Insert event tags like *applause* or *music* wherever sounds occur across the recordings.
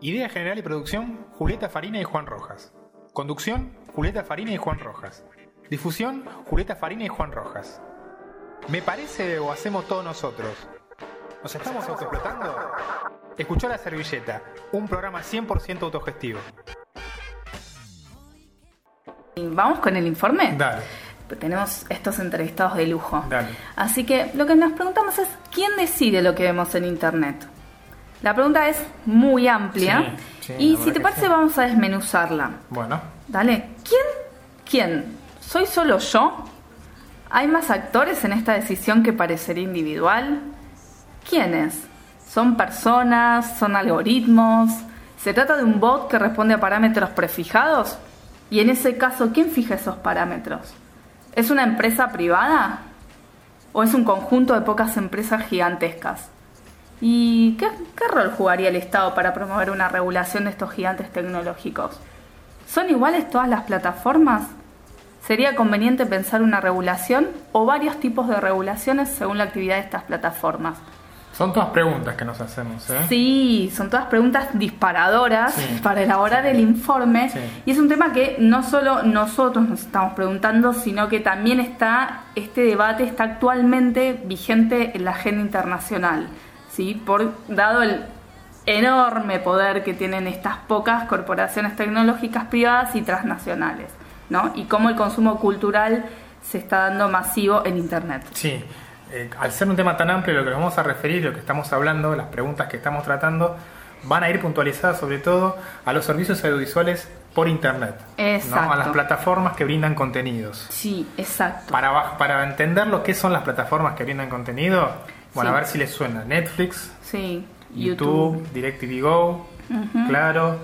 Idea general y producción, Julieta Farina y Juan Rojas. Conducción, Julieta Farina y Juan Rojas. Difusión, Julieta Farina y Juan Rojas. ¿Me parece o hacemos todos nosotros? ¿Nos estamos autoexplotando? Escuchó La Servilleta, un programa 100% autogestivo. ¿Vamos con el informe? Dale, Tenemos estos entrevistados de lujo. dale. Así que lo que nos preguntamos es, ¿quién decide lo que vemos en Internet? La pregunta es muy amplia Sí, sí, y si te parece sí. vamos a desmenuzarla. Bueno, Dale, ¿quién? ¿Quién? ¿Soy solo yo? ¿Hay más actores en esta decisión que parecería individual? ¿Quiénes? ¿Son personas? ¿Son algoritmos? ¿Se trata de un bot que responde a parámetros prefijados? Y en ese caso, ¿quién fija esos parámetros? ¿Es una empresa privada? ¿O es un conjunto de pocas empresas gigantescas? ¿Y qué, qué rol jugaría el Estado para promover una regulación de estos gigantes tecnológicos? ¿Son iguales todas las plataformas? ¿Sería conveniente pensar una regulación o varios tipos de regulaciones según la actividad de estas plataformas? son todas preguntas que nos hacemos, ¿eh? Sí, son todas preguntas disparadoras Sí. *laughs* para elaborar el informe Sí. y es un tema que no solo nosotros nos estamos preguntando, sino que también está este debate está actualmente vigente en la agenda internacional, ¿sí? Por dado el enorme poder que tienen estas pocas corporaciones tecnológicas privadas y transnacionales, ¿no? Y cómo el consumo cultural se está dando masivo en internet. Sí, eh, al ser un tema tan amplio, lo que nos vamos a referir, lo que estamos hablando, las preguntas que estamos tratando, van a ir puntualizadas sobre todo a los servicios audiovisuales por Internet, ¿no? A las plataformas que brindan contenidos. Sí, exacto. Para, para entender lo que son las plataformas que brindan contenido, bueno, Sí. a ver si les suena Netflix, Sí, YouTube, DirecTV Go. Claro,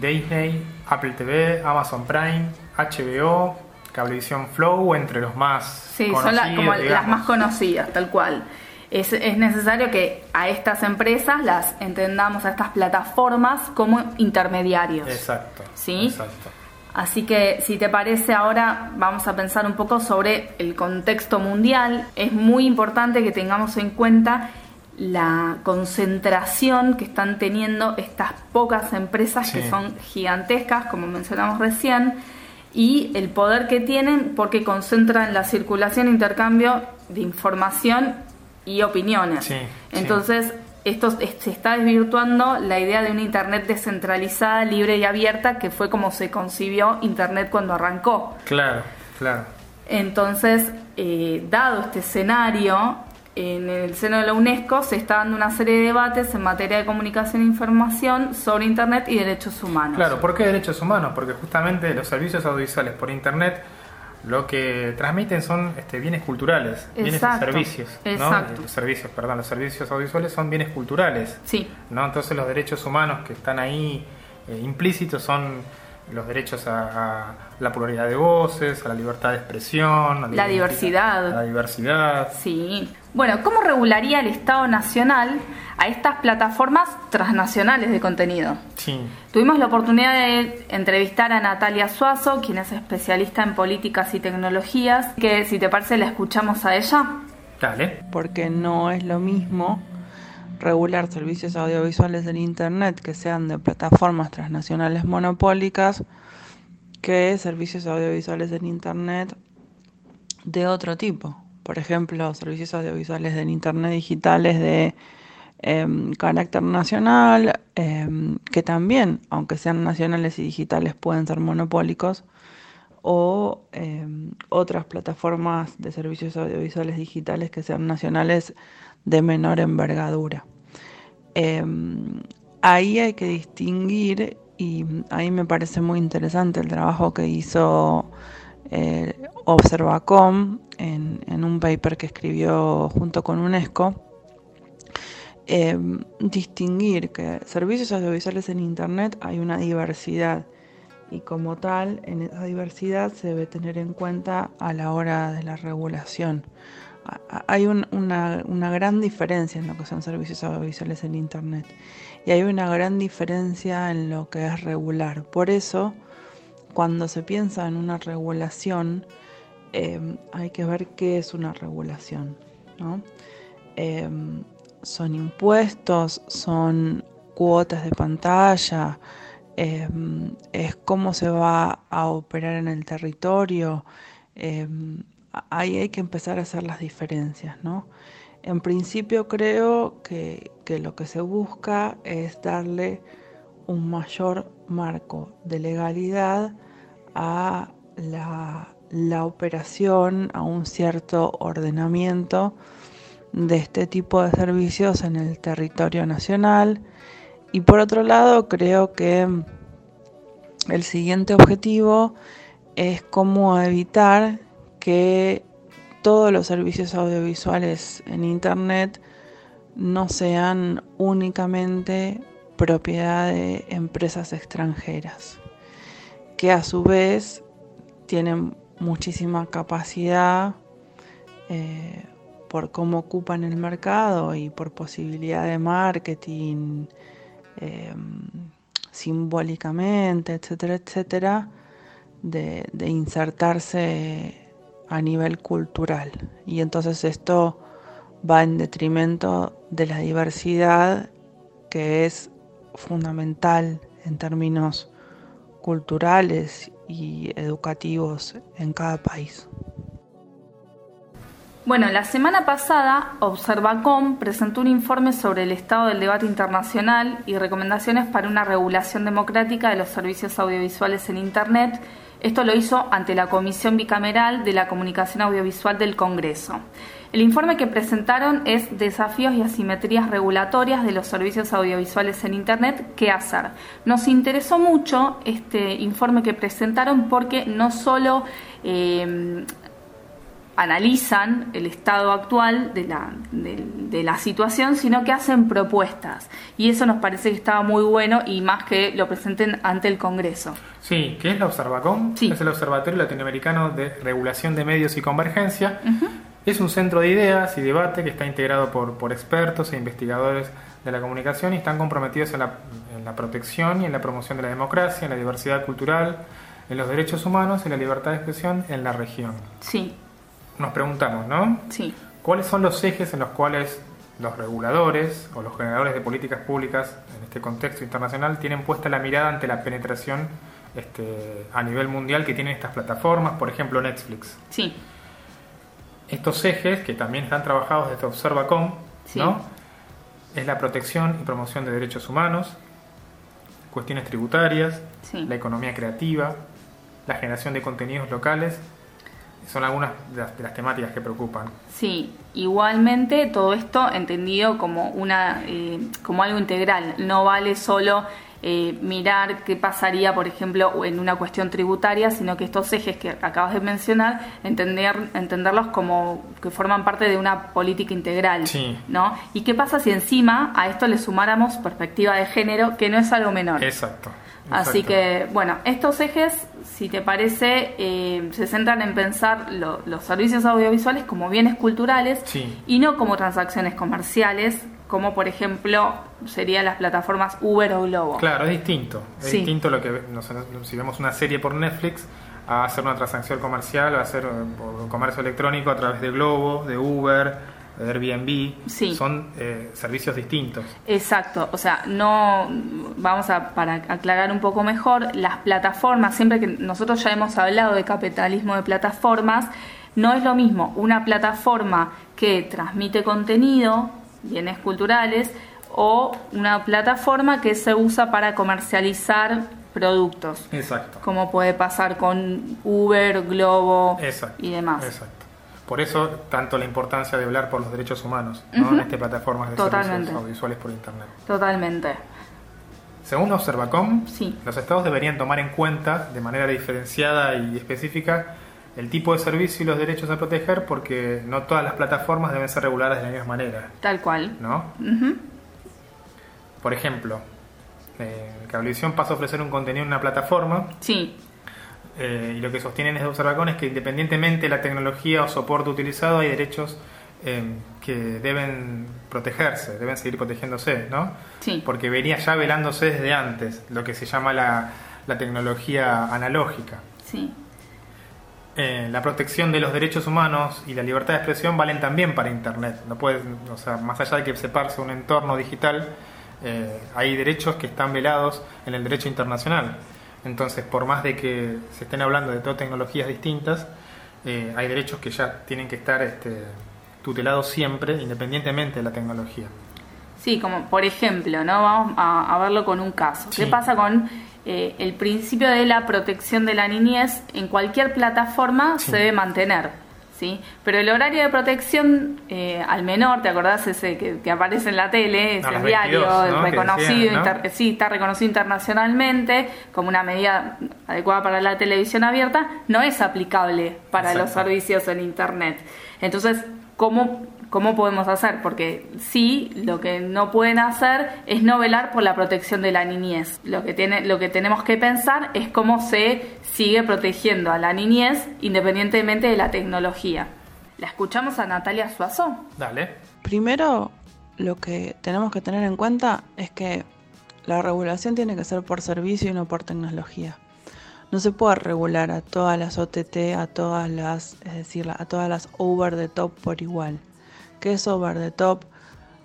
Disney, Apple TV, Amazon Prime, HBO, Cablevisión Flow, entre los más Sí, son la- como las más conocidas, tal cual. Es, es necesario que a estas empresas las entendamos, a estas plataformas, como intermediarios. Exacto. ¿Sí? Exacto. Así que si te parece ahora vamos a pensar un poco sobre el contexto mundial. Es muy importante que tengamos en cuenta la concentración que están teniendo estas pocas empresas Sí. que son gigantescas, como mencionamos recién, y el poder que tienen porque concentran la circulación e intercambio de información y opiniones. Sí, sí. Esto es- se está desvirtuando la idea de una Internet descentralizada, libre y abierta, que fue como se concibió Internet cuando arrancó. Claro, claro. Entonces, eh, dado este escenario, en el seno de la UNESCO se está dando una serie de debates en materia de comunicación e información sobre Internet y derechos humanos. Claro, ¿por qué derechos humanos? Porque justamente los servicios audiovisuales por Internet lo que transmiten son este, bienes culturales, bienes y Exacto, servicios. Los servicios, perdón, los servicios audiovisuales son bienes culturales. Sí, ¿no? Entonces los derechos humanos que están ahí eh, implícitos son los derechos a, a la pluralidad de voces, a la libertad de expresión, a La diversidad. a la diversidad. sí. Bueno, ¿cómo regularía el Estado Nacional a estas plataformas transnacionales de contenido? Sí, Tuvimos la oportunidad de entrevistar a Natalia Suazo, quien es especialista en políticas y tecnologías, que si te parece la escuchamos a ella. dale. porque no es lo mismo regular servicios audiovisuales en Internet que sean de plataformas transnacionales monopólicas que servicios audiovisuales en Internet de otro tipo. Por ejemplo, servicios audiovisuales en Internet digitales de em, carácter nacional, em, que también, aunque sean nacionales y digitales, pueden ser monopólicos, o em, otras plataformas de servicios audiovisuales digitales que sean nacionales de menor envergadura. Em, ahí hay que distinguir y ahí me parece muy interesante el trabajo que hizo eh, Observacom en, un paper que escribió junto con UNESCO. Em, distinguir que servicios audiovisuales en Internet hay una diversidad y como tal en esa diversidad se debe tener en cuenta a la hora de la regulación. Hay un- una, gran diferencia en lo que son servicios audiovisuales en Internet y hay una gran diferencia en lo que es regular. Por eso, cuando se piensa en una regulación, eh, hay que ver qué es una regulación. ¿no? Eh, son impuestos, son cuotas de pantalla, em, es cómo se va a operar en el territorio. Ahí hay que empezar a hacer las diferencias, ¿no? En principio creo que, lo que se busca es darle un mayor marco de legalidad a la, la operación, a un cierto ordenamiento de este tipo de servicios en el territorio nacional. Y por otro lado, creo que el siguiente objetivo es cómo evitar que todos los servicios audiovisuales en Internet no sean únicamente propiedad de empresas extranjeras, que a su vez tienen muchísima capacidad eh, por cómo ocupan el mercado y por posibilidad de marketing eh, simbólicamente, etcétera, etcétera, de, de insertarse a nivel cultural. Y entonces esto va en detrimento de la diversidad que es fundamental en términos culturales y educativos en cada país. Bueno, la semana pasada Observacom presentó un informe sobre el estado del debate internacional y recomendaciones para una regulación democrática de los servicios audiovisuales en Internet esto lo hizo ante la Comisión Bicameral de la Comunicación Audiovisual del Congreso. El informe que presentaron es Desafíos y asimetrías regulatorias de los servicios audiovisuales en Internet, ¿qué hacer? Nos interesó mucho este informe que presentaron porque no solo eh, analizan el estado actual de la, de, la situación, sino que hacen propuestas. Y eso nos parece que estaba muy bueno y más que lo presenten ante el Congreso. Sí, que es la Observacom, es el Observatorio Latinoamericano de Regulación de Medios y Convergencia. Es un centro de ideas y debate que está integrado por, por expertos e investigadores de la comunicación y están comprometidos en la, en la protección y en la promoción de la democracia, en la diversidad cultural, en los derechos humanos y la libertad de expresión en la región. Sí nos preguntamos, ¿no? Sí. ¿Cuáles son los ejes en los cuales los reguladores o los generadores de políticas públicas en este contexto internacional tienen puesta la mirada ante la penetración este, a nivel mundial que tienen estas plataformas, por ejemplo Netflix? Sí. Estos ejes, que también están trabajados desde Observacom, ¿no? Es la protección y promoción de derechos humanos, cuestiones tributarias, la economía creativa, la generación de contenidos locales son algunas de las, temáticas que preocupan. Sí, igualmente todo esto entendido como una eh, como algo integral. No vale solo eh, mirar qué pasaría, por ejemplo, en una cuestión tributaria, sino que estos ejes que acabas de mencionar, entender, entenderlos como que forman parte de una política integral. Sí. ¿no? ¿Y qué pasa si encima a esto le sumáramos perspectiva de género, que no es algo menor? Exacto. Así que, bueno, estos ejes, si te parece, eh, se centran en pensar los servicios audiovisuales como bienes culturales y no como transacciones comerciales, como por ejemplo serían las plataformas Uber o Globo. Claro, es distinto. Es distinto lo que si vemos una serie por Netflix a hacer una transacción comercial, a hacer eh, comercio electrónico a través de Globo, de Uber Airbnb, son eh, servicios distintos. Exacto, o sea, no, vamos a, para aclarar un poco mejor, las plataformas, siempre que nosotros ya hemos hablado de capitalismo de plataformas, no es lo mismo una plataforma que transmite contenido, bienes culturales, o una plataforma que se usa para comercializar productos. Exacto. Como puede pasar con Uber, Globo y demás. Exacto. Por eso, tanto la importancia de hablar por los derechos humanos en estas plataformas de servicios audiovisuales por Internet. Totalmente. Según Observacom, sí. los estados deberían tomar en cuenta de manera diferenciada y específica el tipo de servicio y los derechos a proteger porque no todas las plataformas deben ser reguladas de la misma manera. Tal cual. ¿No? Por ejemplo, eh, Cablevisión pasa a ofrecer un contenido en una plataforma. Sí. Eh, y lo que sostienen es Observacom es que independientemente de la tecnología o soporte utilizado, hay derechos eh, que deben protegerse, deben seguir protegiéndose, ¿no? Sí. Porque venía ya velándose desde antes, lo que se llama la, tecnología analógica. Sí. Eh, la protección de los derechos humanos y la libertad de expresión valen también para Internet. No puede, o sea, más allá de que separse un entorno digital, eh, hay derechos que están velados en el derecho internacional. Entonces, por más de que se estén hablando de todas tecnologías distintas, eh, hay derechos que ya tienen que estar este, tutelados siempre, independientemente de la tecnología. Sí, como por ejemplo, ¿no? Vamos a, verlo con un caso. ¿Qué pasa con eh, el principio de la protección de la niñez? En cualquier plataforma se debe mantener. Pero el horario de protección eh, al menor, ¿te acordás ese que, aparece en la tele? Es el diario reconocido, sí, está reconocido internacionalmente como una medida adecuada para la televisión abierta, no es aplicable para los servicios en Internet. Entonces, ¿cómo ¿Cómo podemos hacer? Porque sí, lo que no pueden hacer es no velar por la protección de la niñez. Lo que, tiene, lo que tenemos que pensar es cómo se sigue protegiendo a la niñez independientemente de la tecnología. La escuchamos a Natalia Suazo. Dale. Primero, lo que tenemos que tener en cuenta es que la regulación tiene que ser por servicio y no por tecnología. No se puede regular a todas las OTT, a todas las, es decir, a todas las over the top por igual que es over the top.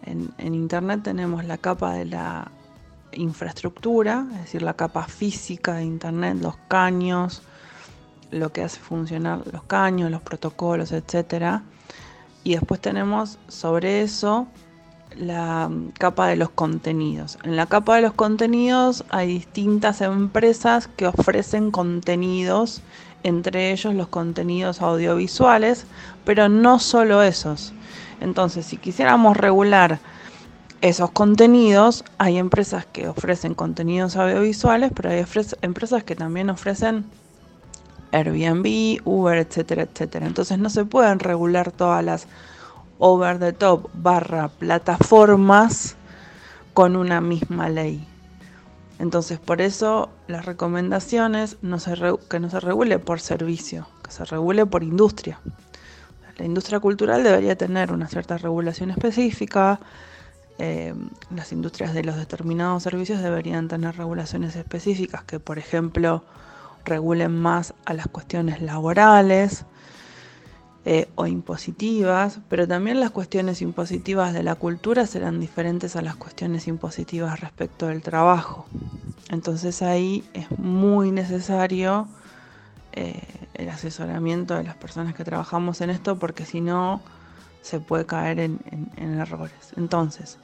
En, Internet tenemos la capa de la infraestructura, es decir, la capa física de Internet, los caños, lo que hace funcionar los caños, los protocolos, etc. Y después tenemos sobre eso la capa de los contenidos. En la capa de los contenidos hay distintas empresas que ofrecen contenidos, entre ellos los contenidos audiovisuales, pero no solo esos. Entonces, si quisiéramos regular esos contenidos, hay empresas que ofrecen contenidos audiovisuales, pero hay empresas que también ofrecen Airbnb, Uber, etcétera, etcétera. Entonces no se pueden regular todas las over the top barra plataformas con una misma ley. Entonces por eso las recomendaciones no que no se regule por servicio, que se regule por industria la industria cultural debería tener una cierta regulación específica, eh, las industrias de los determinados servicios deberían tener regulaciones específicas que, por ejemplo, regulen más a las cuestiones laborales eh, o impositivas, pero también las cuestiones impositivas de la cultura serán diferentes a las cuestiones impositivas respecto del trabajo. Entonces ahí es muy necesario eh, el asesoramiento de las personas que trabajamos en esto, porque si no se puede caer en, errores. Entonces,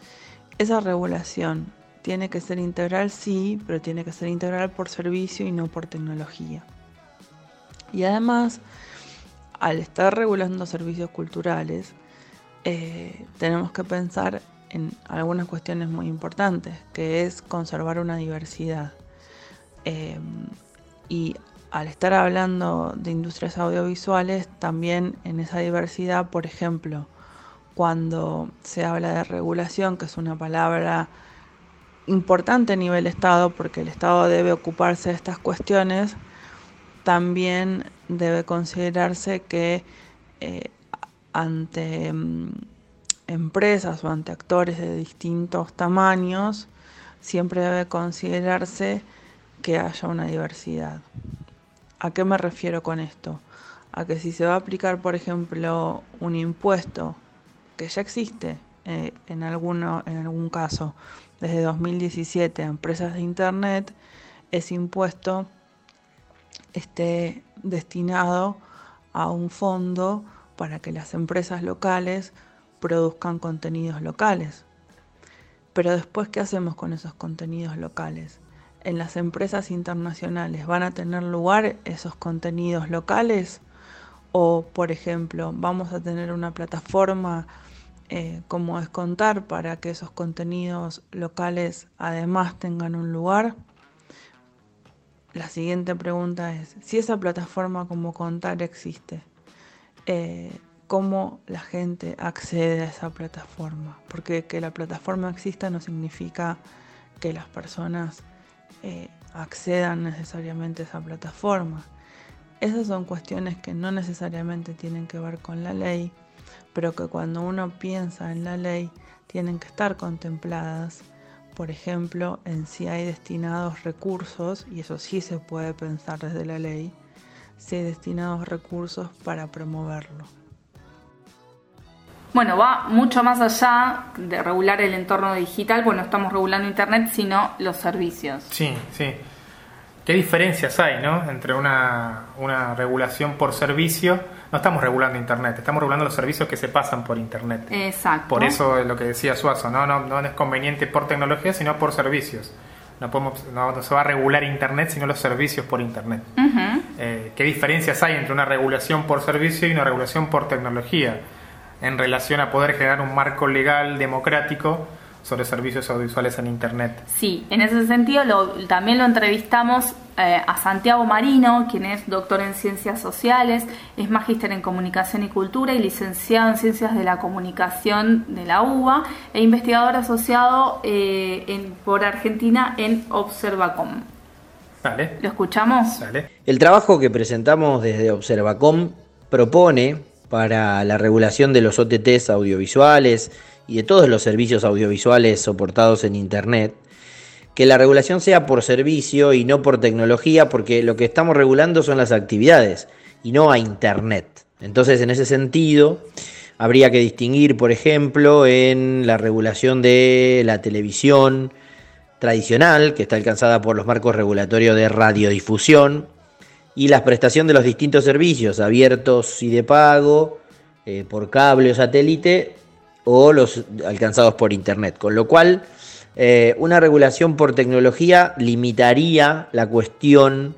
esa regulación tiene que ser integral, sí, pero tiene que ser integral por servicio y no por tecnología. Y además, al estar regulando servicios culturales, eh, tenemos que pensar en algunas cuestiones muy importantes, que es conservar una diversidad. Eh, y al estar hablando de industrias audiovisuales, también en esa diversidad, por ejemplo, cuando se habla de regulación, que es una palabra importante a nivel Estado, porque el Estado debe ocuparse de estas cuestiones, también debe considerarse que eh, ante mm, empresas o ante actores de distintos tamaños, siempre debe considerarse que haya una diversidad. ¿A qué me refiero con esto? A que si se va a aplicar, por ejemplo, un impuesto que ya existe eh, en, alguno, en algún caso desde 2017 a empresas de Internet, ese impuesto esté destinado a un fondo para que las empresas locales produzcan contenidos locales. Pero después, ¿qué hacemos con esos contenidos locales? En las empresas internacionales van a tener lugar esos contenidos locales o por ejemplo vamos a tener una plataforma eh, como es contar para que esos contenidos locales además tengan un lugar la siguiente pregunta es si esa plataforma como contar existe eh, cómo la gente accede a esa plataforma porque que la plataforma exista no significa que las personas eh, accedan necesariamente a esa plataforma. Esas son cuestiones que no necesariamente tienen que ver con la ley, pero que cuando uno piensa en la ley tienen que estar contempladas, por ejemplo, en si hay destinados recursos, y eso sí se puede pensar desde la ley, si hay destinados recursos para promoverlo. Bueno, va mucho más allá de regular el entorno digital, bueno, estamos regulando Internet, sino los servicios. Sí, sí. ¿Qué diferencias hay ¿no? entre una, una regulación por servicio? No estamos regulando Internet, estamos regulando los servicios que se pasan por Internet. Exacto. Por eso es lo que decía Suazo, ¿no? No, no es conveniente por tecnología, sino por servicios. No, podemos, no, se va a regular Internet, sino los servicios por Internet. Eh, ¿Qué diferencias hay entre una regulación por servicio y una regulación por tecnología? En relación a poder generar un marco legal democrático sobre servicios audiovisuales en Internet. Sí, en ese sentido también lo entrevistamos eh, a Santiago Marino, quien es doctor en ciencias sociales, es magíster en comunicación y cultura y licenciado en ciencias de la comunicación de la UBA e investigador asociado eh, en, por Argentina en Observacom. Dale. ¿Lo escuchamos? Dale. El trabajo que presentamos desde Observacom propone para la regulación de los OTTs audiovisuales y de todos los servicios audiovisuales soportados en Internet, que la regulación sea por servicio y no por tecnología, porque lo que estamos regulando son las actividades y no a Internet. Entonces, en ese sentido, habría que distinguir, por ejemplo, en la regulación de la televisión tradicional, que está alcanzada por los marcos regulatorios de radiodifusión, y la prestación de los distintos servicios abiertos y de pago eh, por cable o satélite o los alcanzados por internet. Con lo cual, eh, una regulación por tecnología limitaría la cuestión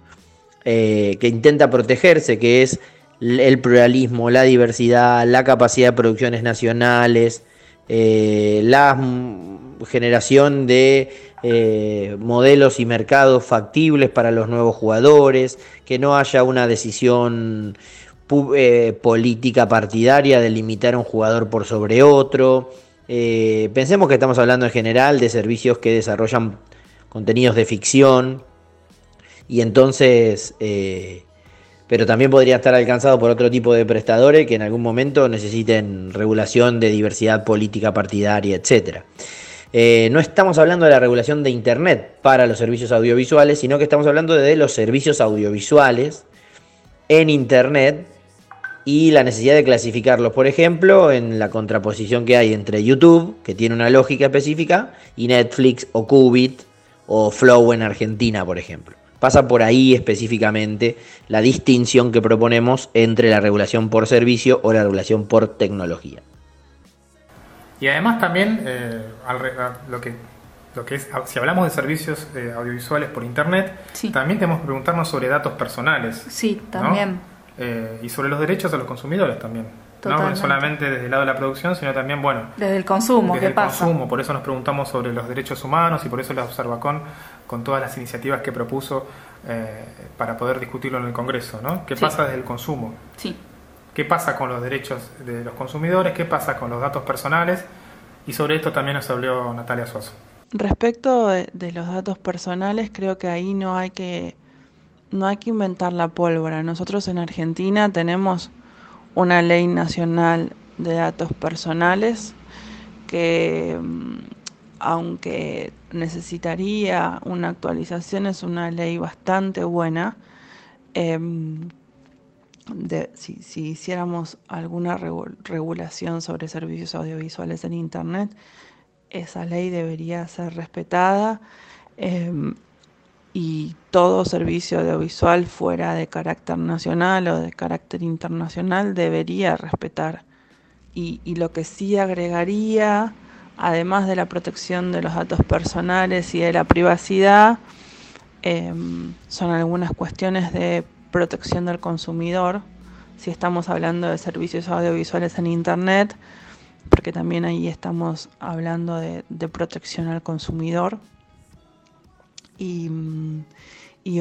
eh, que intenta protegerse, que es el pluralismo, la diversidad, la capacidad de producciones nacionales, la generación de eh, modelos y mercados factibles para los nuevos jugadores, que no haya una decisión eh, política partidaria de limitar a un jugador por sobre otro. Eh, pensemos que estamos hablando en general de servicios que desarrollan contenidos de ficción y entonces, pero también podría estar alcanzado por otro tipo de prestadores que en algún momento necesiten regulación de diversidad política partidaria, etcétera. Eh, no estamos hablando de la regulación de Internet para los servicios audiovisuales, sino que estamos hablando de los servicios audiovisuales en Internet y la necesidad de clasificarlos, por ejemplo, en la contraposición que hay entre YouTube, que tiene una lógica específica, y Netflix o Qubit o Flow en Argentina, por ejemplo. Pasa por ahí específicamente la distinción que proponemos entre la regulación por servicio o la regulación por tecnología. Y además también, eh, lo, que, lo que es, si hablamos de servicios eh, audiovisuales por Internet, también tenemos que preguntarnos sobre datos personales. Sí, también. Eh, y sobre los derechos de los consumidores también. No solamente desde el lado de la producción, sino también, bueno... Desde el consumo, desde el consumo, por eso nos preguntamos sobre los derechos humanos y por eso la Observacón, con todas las iniciativas que propuso para poder discutirlo en el Congreso, ¿no? ¿Qué pasa desde el consumo? Sí qué pasa con los derechos de los consumidores, qué pasa con los datos personales y sobre esto también nos habló Natalia Suazo. Respecto de, los datos personales, creo que ahí no hay que no hay que inventar la pólvora. Nosotros en Argentina tenemos una ley nacional de datos personales que mm, aunque necesitaría una actualización es una ley bastante buena. Si, hiciéramos alguna regulación sobre servicios audiovisuales en Internet, esa ley debería ser respetada em, y todo servicio audiovisual fuera de carácter nacional o de carácter internacional debería respetar. Y, lo que sí agregaría, además de la protección de los datos personales y de la privacidad, em, son algunas cuestiones de protección del consumidor, si estamos hablando de servicios audiovisuales en Internet, porque también ahí estamos hablando de, protección al consumidor y,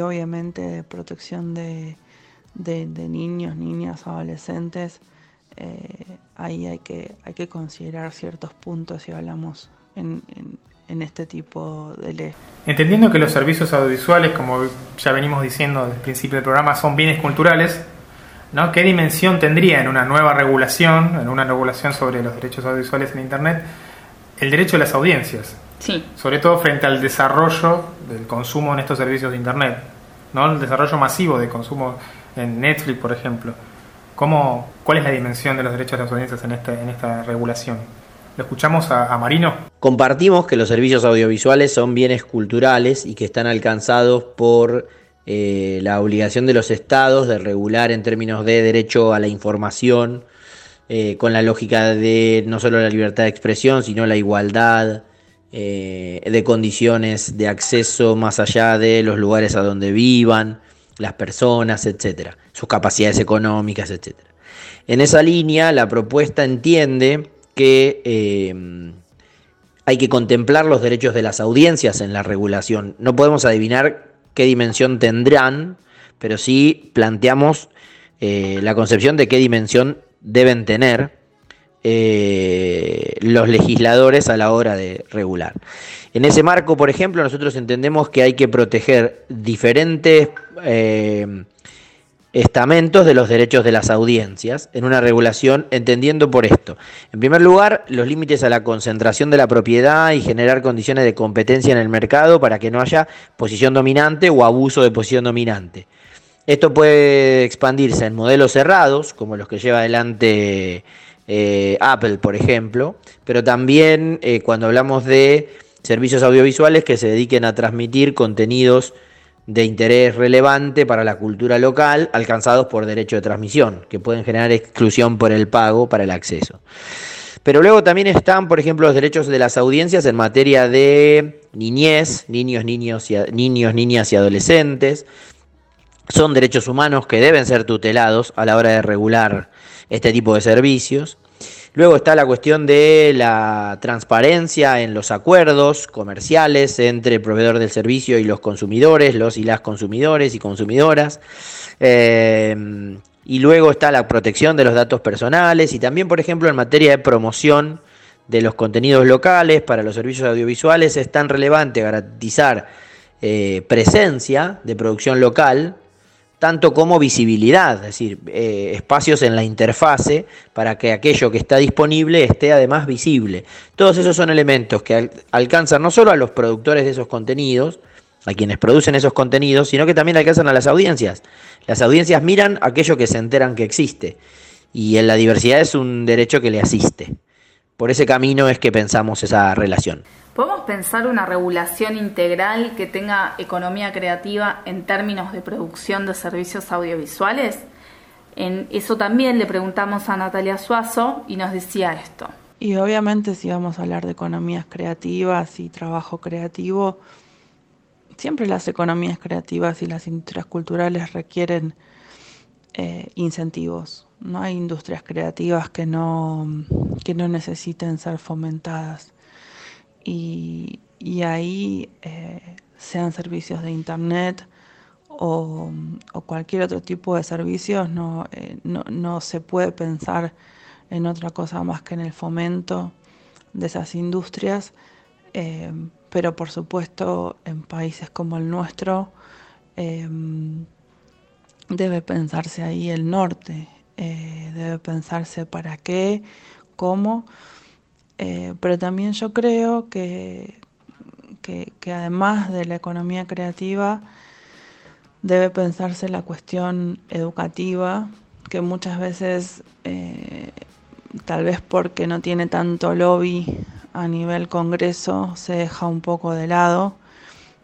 obviamente de protección de, niños, niñas, adolescentes. Eh, ahí hay que, hay que considerar ciertos puntos si hablamos en este tipo de ley. Entendiendo que los servicios audiovisuales, como ya venimos diciendo desde el principio del programa, son bienes culturales, ¿no? ¿qué dimensión tendría en una nueva regulación, en una regulación sobre los derechos audiovisuales en Internet, el derecho de las audiencias? Sí. Sobre todo frente al desarrollo del consumo en estos servicios de Internet, ¿no? el desarrollo masivo de consumo en Netflix, por ejemplo. ¿Cómo, ¿Cuál es la dimensión de los derechos de las audiencias en, este, en esta regulación? ¿Lo escuchamos a, Marino? Compartimos que los servicios audiovisuales son bienes culturales y que están alcanzados por eh, la obligación de los estados de regular en términos de derecho a la información, eh, con la lógica de no solo la libertad de expresión, sino la igualdad eh, de condiciones de acceso más allá de los lugares a donde vivan, las personas, etcétera, sus capacidades económicas, etcétera. En esa línea, la propuesta entiende que eh, hay que contemplar los derechos de las audiencias en la regulación. No podemos adivinar qué dimensión tendrán, pero sí planteamos la concepción de qué dimensión deben tener eh, los legisladores a la hora de regular. En ese marco, por ejemplo, nosotros entendemos que hay que proteger diferentes eh, estamentos de los derechos de las audiencias en una regulación, entendiendo por esto. En primer lugar, los límites a la concentración de la propiedad y generar condiciones de competencia en el mercado para que no haya posición dominante o abuso de posición dominante. Esto puede expandirse en modelos cerrados, como los que lleva adelante eh, Apple, por ejemplo, pero también eh, cuando hablamos de servicios audiovisuales que se dediquen a transmitir contenidos de interés relevante para la cultura local alcanzados por derecho de transmisión, que pueden generar exclusión por el pago para el acceso. Pero luego también están, por ejemplo, los derechos de las audiencias en materia de niñez, niños, niños, y, niños niñas y adolescentes, son derechos humanos que deben ser tutelados a la hora de regular este tipo de servicios. Luego está la cuestión de la transparencia en los acuerdos comerciales entre el proveedor del servicio y los consumidores, los y las consumidores y consumidoras. Eh, y luego está la protección de los datos personales y también, por ejemplo, en materia de promoción de los contenidos locales para los servicios audiovisuales es tan relevante garantizar eh, presencia de producción local tanto como visibilidad, es decir, eh, espacios en la interfase para que aquello que está disponible esté además visible. Todos esos son elementos que alcanzan no solo a los productores de esos contenidos, a quienes producen esos contenidos, sino que también alcanzan a las audiencias. Las audiencias miran aquello que se enteran que existe y en la diversidad es un derecho que le asiste. Por ese camino es que pensamos esa relación. ¿Podemos pensar una regulación integral que tenga economía creativa en términos de producción de servicios audiovisuales? En eso también le preguntamos a Natalia Suazo y nos decía esto. Y obviamente si vamos a hablar de economías creativas y trabajo creativo, siempre las economías creativas y las industrias culturales requieren eh, incentivos. No hay industrias creativas que no, que no necesiten ser fomentadas. Y, ahí eh, sean servicios de internet o, cualquier otro tipo de servicios, eh, no, no, se puede pensar en otra cosa más que en el fomento de esas industrias, eh, pero por supuesto en países como el nuestro debe pensarse ahí el norte, debe pensarse para qué, cómo eh, pero también yo creo que, que, además de la economía creativa, debe pensarse la cuestión educativa, que muchas veces, eh, tal vez porque no tiene tanto lobby a nivel Congreso, se deja un poco de lado,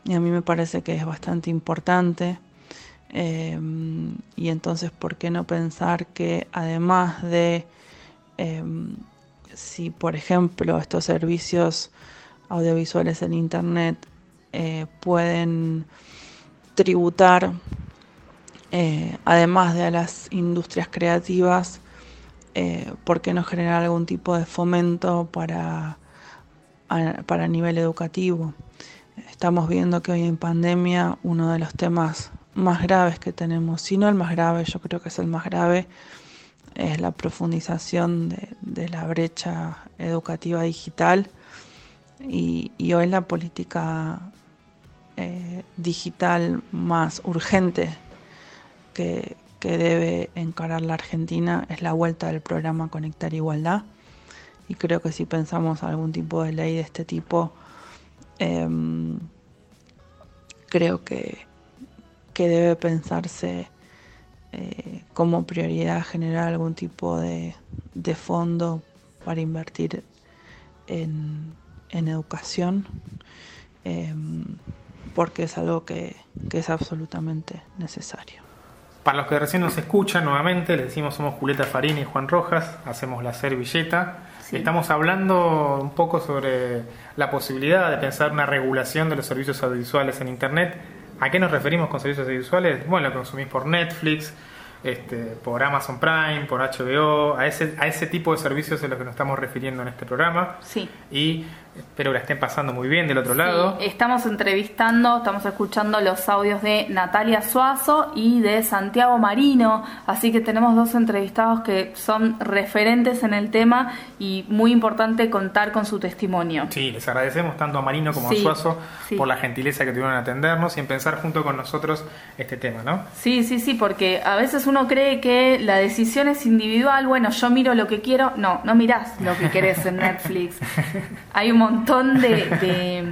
y a mí me parece que es bastante importante. Eh, y entonces, ¿por qué no pensar que además de si, por ejemplo, estos servicios audiovisuales en Internet eh, pueden tributar, eh, además de a las industrias creativas, eh, ¿por qué no generar algún tipo de fomento para, para nivel educativo? Estamos viendo que hoy en pandemia uno de los temas más graves que tenemos, si no el más grave, yo creo que es el más grave, es la profundización de, la brecha educativa digital y, hoy la política eh, digital más urgente que, debe encarar la Argentina es la vuelta del programa Conectar Igualdad. Y creo que si pensamos algún tipo de ley de este tipo em, creo que, que debe pensarse eh, como prioridad generar algún tipo de, de fondo para invertir en, en educación, em, porque es algo que, que es absolutamente necesario. Para los que recién nos escuchan nuevamente, les decimos somos Julieta Farina y Juan Rojas, hacemos la servilleta. Estamos hablando un poco sobre la posibilidad de pensar una regulación de los servicios audiovisuales en Internet. ¿A qué nos referimos con servicios audiovisuales? Bueno, lo consumís por Netflix, este, por Amazon Prime, por HBO, a ese, a ese tipo de servicios es lo que nos estamos refiriendo en este programa. Sí. Y espero que la estén pasando muy bien del otro lado. Estamos entrevistando, estamos escuchando los audios de Natalia Suazo y de Santiago Marino, así que tenemos dos entrevistados que son referentes en el tema y muy importante contar con su testimonio. Sí, les agradecemos tanto a Marino como a Suazo por la gentileza que tuvieron en atendernos y en pensar junto con nosotros este tema, ¿no? Sí, sí, sí, porque a veces uno cree que la decisión es individual, bueno, yo miro lo que quiero, no, no mirás lo que querés en *laughs* Netflix. Hay un montón de,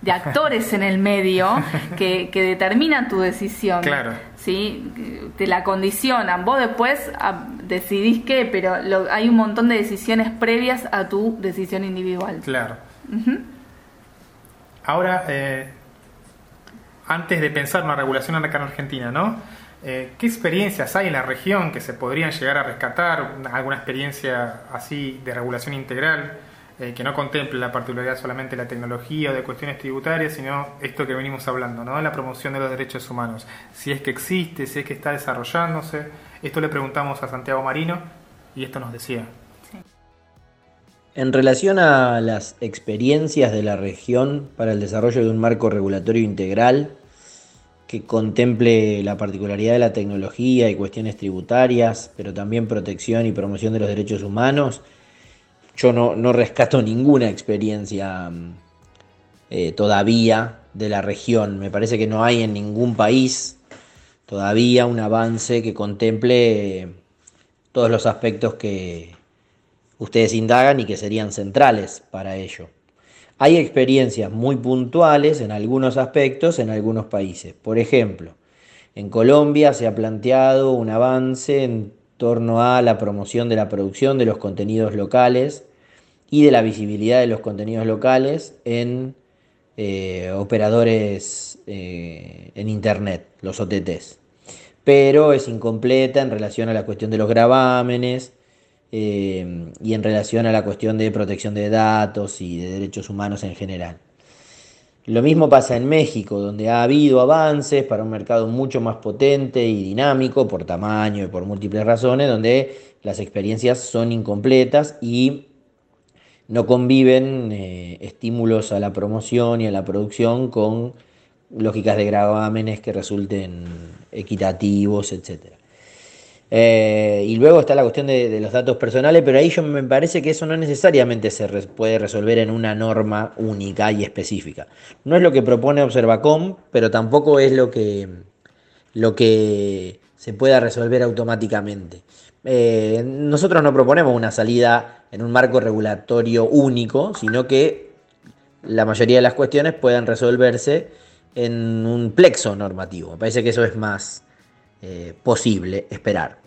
de, actores en el medio que, que, determinan tu decisión. Claro. ¿sí? Te la condicionan. Vos después ah, decidís qué, pero hay un montón de decisiones previas a tu decisión individual. Claro. Ahora, eh, antes de pensar una regulación acá en Argentina, ¿no? Eh, ¿Qué experiencias hay en la región que se podrían llegar a rescatar? ¿Alguna experiencia así de regulación integral? Eh, que no contemple la particularidad solamente de la tecnología o de cuestiones tributarias, sino esto que venimos hablando, ¿no? la promoción de los derechos humanos. Si es que existe, si es que está desarrollándose. Esto le preguntamos a Santiago Marino y esto nos decía. En relación a las experiencias de la región para el desarrollo de un marco regulatorio integral que contemple la particularidad de la tecnología y cuestiones tributarias, pero también protección y promoción de los derechos humanos, yo no, rescato ninguna experiencia mm, eh, todavía de la región. Me parece que no hay en ningún país todavía un avance que contemple eh, todos los aspectos que ustedes indagan y que serían centrales para ello. Hay experiencias muy puntuales en algunos aspectos en algunos países. Por ejemplo, en Colombia se ha planteado un avance en torno a la promoción de la producción de los contenidos locales y de la visibilidad de los contenidos locales en eh, operadores eh, en Internet, los OTTs. Pero es incompleta en relación a la cuestión de los gravámenes eh, y en relación a la cuestión de protección de datos y de derechos humanos en general. Lo mismo pasa en México, donde ha habido avances para un mercado mucho más potente y dinámico por tamaño y por múltiples razones, donde las experiencias son incompletas y no conviven eh, estímulos a la promoción y a la producción con lógicas de gravámenes que resulten equitativos, etc. Eh, y luego está la cuestión de, los datos personales, pero ahí yo me parece que eso no necesariamente se puede resolver en una norma única y específica. No es lo que propone Observacom, pero tampoco es lo que, lo que se pueda resolver automáticamente. Eh, nosotros no proponemos una salida en un marco regulatorio único, sino que la mayoría de las cuestiones puedan resolverse en un plexo normativo. Me parece que eso es más eh, posible esperar.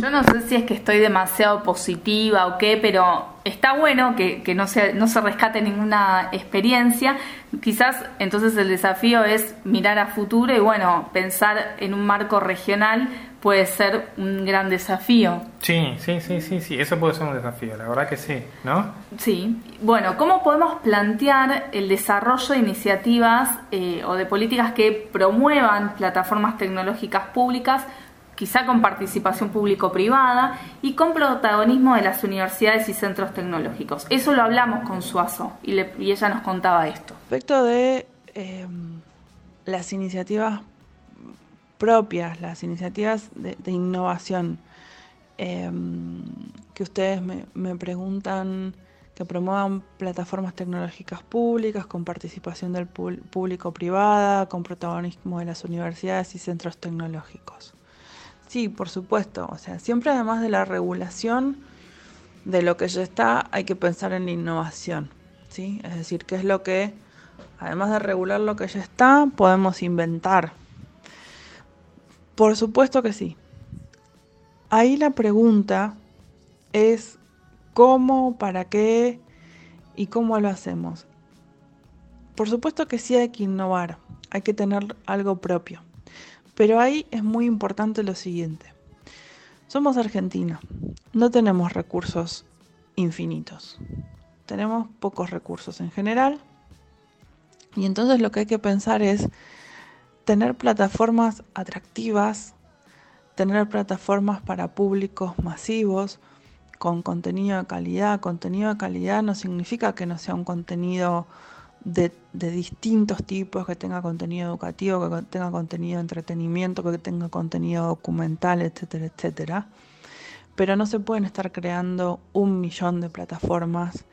Yo no sé si es que estoy demasiado positiva o qué, pero está bueno que, no, se, no se rescate ninguna experiencia. Quizás entonces el desafío es mirar a futuro y bueno, pensar en un marco regional puede ser un gran desafío. Sí, sí, sí, sí, sí, eso puede ser un desafío, la verdad que sí, ¿no? Sí. Bueno, ¿cómo podemos plantear el desarrollo de iniciativas eh, o de políticas que promuevan plataformas tecnológicas públicas quizá con participación público-privada y con protagonismo de las universidades y centros tecnológicos. Eso lo hablamos con Suazo y, ella nos contaba esto. Respecto de em, las iniciativas propias, las iniciativas de, innovación em, que ustedes me, me preguntan que promuevan plataformas tecnológicas públicas con participación del público-privada, con protagonismo de las universidades y centros tecnológicos. Sí, por supuesto. O sea, siempre además de la regulación de lo que ya está, hay que pensar en la innovación. ¿sí? Es decir, qué es lo que, además de regular lo que ya está, podemos inventar. Por supuesto que sí. ahí la pregunta es cómo, para qué y cómo lo hacemos. Por supuesto que sí hay que innovar, hay que tener algo propio. Pero ahí es muy importante lo siguiente. Somos Argentina, no tenemos recursos infinitos. Tenemos pocos recursos en general. Y entonces lo que hay que pensar es tener plataformas atractivas, tener plataformas para públicos masivos, con contenido de calidad. Contenido de calidad no significa que no sea un contenido de, distintos tipos, que tenga contenido educativo, que tenga contenido de entretenimiento, que tenga contenido documental, etcétera, etcétera. Pero no se pueden estar creando un millón de plataformas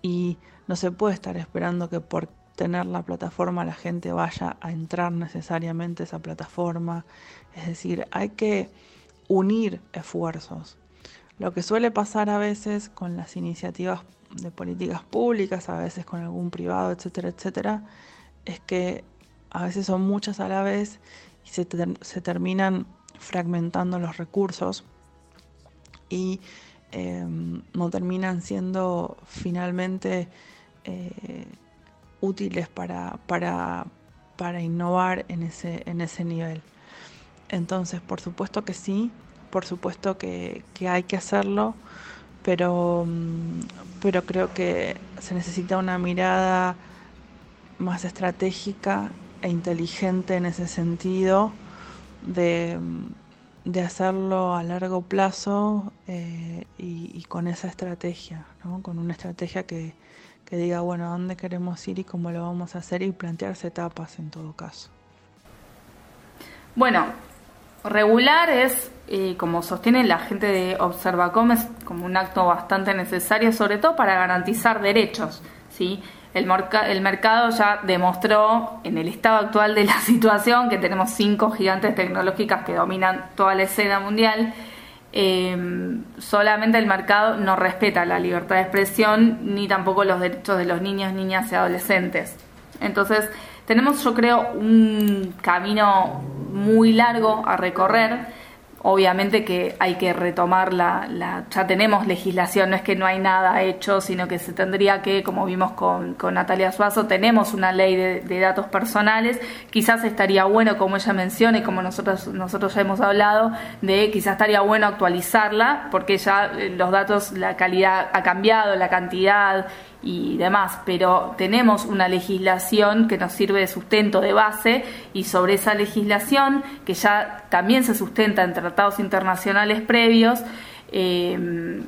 y no se puede estar esperando que por tener la plataforma la gente vaya a entrar necesariamente a esa plataforma. Es decir, hay que unir esfuerzos. Lo que suele pasar a veces con las iniciativas de políticas públicas, a veces con algún privado, etcétera, etcétera, es que a veces son muchas a la vez y se, terminan fragmentando los recursos y em, no terminan siendo finalmente eh, útiles para, para, para innovar en ese, en ese nivel. Entonces, por supuesto que sí, por supuesto que, que hay que hacerlo pero, mm, pero creo que se necesita una mirada más estratégica e inteligente en ese sentido de, mm, hacerlo a largo plazo eh, y, con esa estrategia, con una estrategia que, que diga, bueno, dónde queremos ir y cómo lo vamos a hacer y plantearse etapas en todo caso. Bueno, regular es como sostiene la gente de Observacom, es como un acto bastante necesario, sobre todo para garantizar derechos. ¿sí? El, el mercado ya demostró en el estado actual de la *laughs* situación que tenemos cinco gigantes tecnológicas que dominan toda la escena mundial. Eh, solamente el mercado no respeta la libertad de expresión ni tampoco los derechos de los niños, niñas y adolescentes. Entonces, tenemos, yo creo, un camino muy largo a recorrer. Obviamente que hay que retomar la, la, ya tenemos legislación, no es que no hay nada hecho, sino que se tendría que, como vimos con, con Natalia Suazo, tenemos una ley de, datos personales, quizás estaría bueno, como ella menciona y como nosotros, nosotros ya hemos hablado, de quizás estaría bueno actualizarla, porque ya eh, los datos, la calidad ha cambiado, la cantidad y demás, pero tenemos una legislación que nos sirve de sustento de base y sobre esa legislación, que ya también se sustenta en tratados internacionales previos, eh,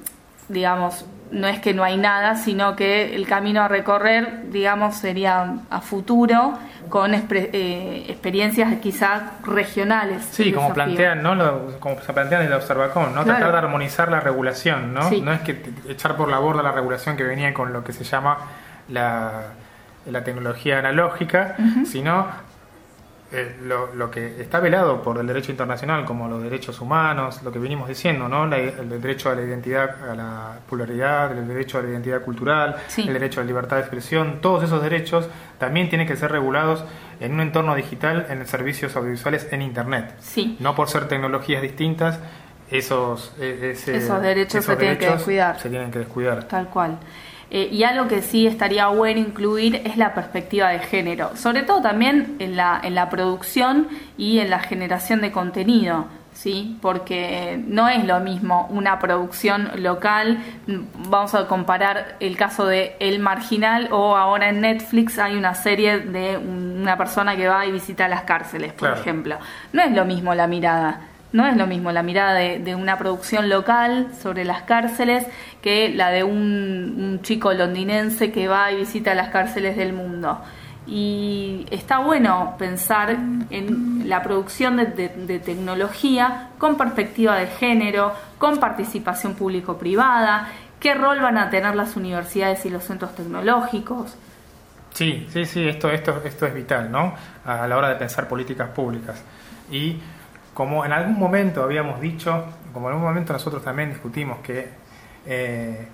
digamos, no es que no hay nada, sino que el camino a recorrer, digamos, sería a futuro con eh, experiencias quizás regionales. Sí, como plantean, ¿no? como se plantean en el Observacom, ¿no? Tratar de armonizar la regulación, ¿no? No es que echar por la borda la regulación que venía con lo que se llama la, la tecnología analógica, sino eh, lo, que está velado por el derecho internacional, como los derechos humanos, lo que venimos diciendo, ¿no? el derecho a la identidad, a la pluralidad, el derecho a la identidad cultural, el derecho a la libertad de expresión, todos esos derechos también tienen que ser regulados en un entorno digital, en servicios audiovisuales en Internet. Sí. No por ser tecnologías distintas, esos, e, esos derechos se tienen que descuidar. Se tienen que descuidar. Tal cual. Eh, y algo que sí estaría bueno incluir es la perspectiva de género, sobre todo también en la, en la producción y en la generación de contenido. ¿sí? porque no es lo mismo una producción local, vamos a comparar el caso de El Marginal o ahora en Netflix hay una serie de una persona que va y visita las cárceles, por ejemplo. No es lo mismo la mirada. No es lo mismo la mirada de, una producción local sobre las cárceles que la de un, chico londinense que va y visita las cárceles del mundo. Y está bueno pensar en la producción de, tecnología con perspectiva de género, con participación público-privada, qué rol van a tener las universidades y los centros tecnológicos. Sí, sí, sí, esto, esto, esto es vital, ¿no? A la hora de pensar políticas públicas. Y como en algún momento habíamos dicho, como en algún momento nosotros también discutimos que eh,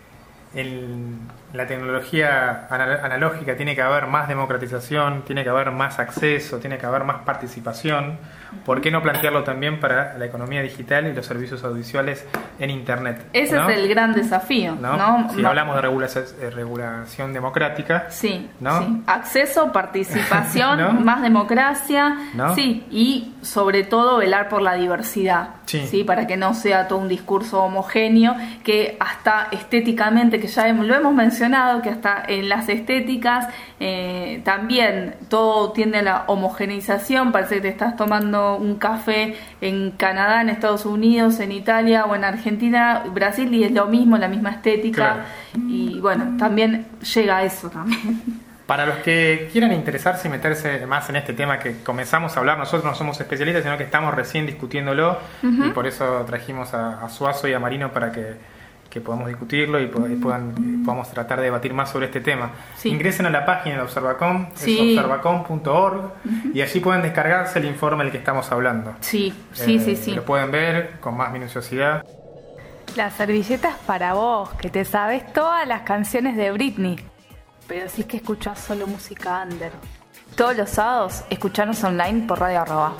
en la tecnología analógica tiene que haber más democratización, tiene que haber más acceso, tiene que haber más participación. ¿Por qué no plantearlo también para la economía digital y los servicios audiovisuales en Internet? Ese es el gran desafío. ¿no? Si hablamos de regulación, regulación democrática. Sí, ¿no? acceso, participación, *laughs* más democracia, sí, y sobre todo velar por la diversidad, sí. para que no sea todo un discurso homogéneo, que hasta estéticamente, que ya lo hemos mencionado, que hasta en las estéticas eh, también todo tiende a la homogeneización, parece que te estás tomando un café en Canadá, en Estados Unidos, en Italia o en Argentina, Brasil, y es lo mismo, la misma estética, y bueno, también llega a eso también. Para los que quieran interesarse y meterse más en este tema que comenzamos a hablar, nosotros no somos especialistas, sino que estamos recién discutiéndolo y por eso trajimos a Suazo y a Marino para que que podamos discutirlo y, puedan, podamos tratar de debatir más sobre este tema. Ingresen a la página de Observacom, es observacom.org, y allí pueden descargarse el informe del que estamos hablando. Sí, sí, sí, eh, sí. Lo pueden ver con más minuciosidad. Las servilletas para vos, que te sabes todas las canciones de Britney, pero sí que escuchás solo música under. Todos los sábados, escuchanos online por Radio Arroba.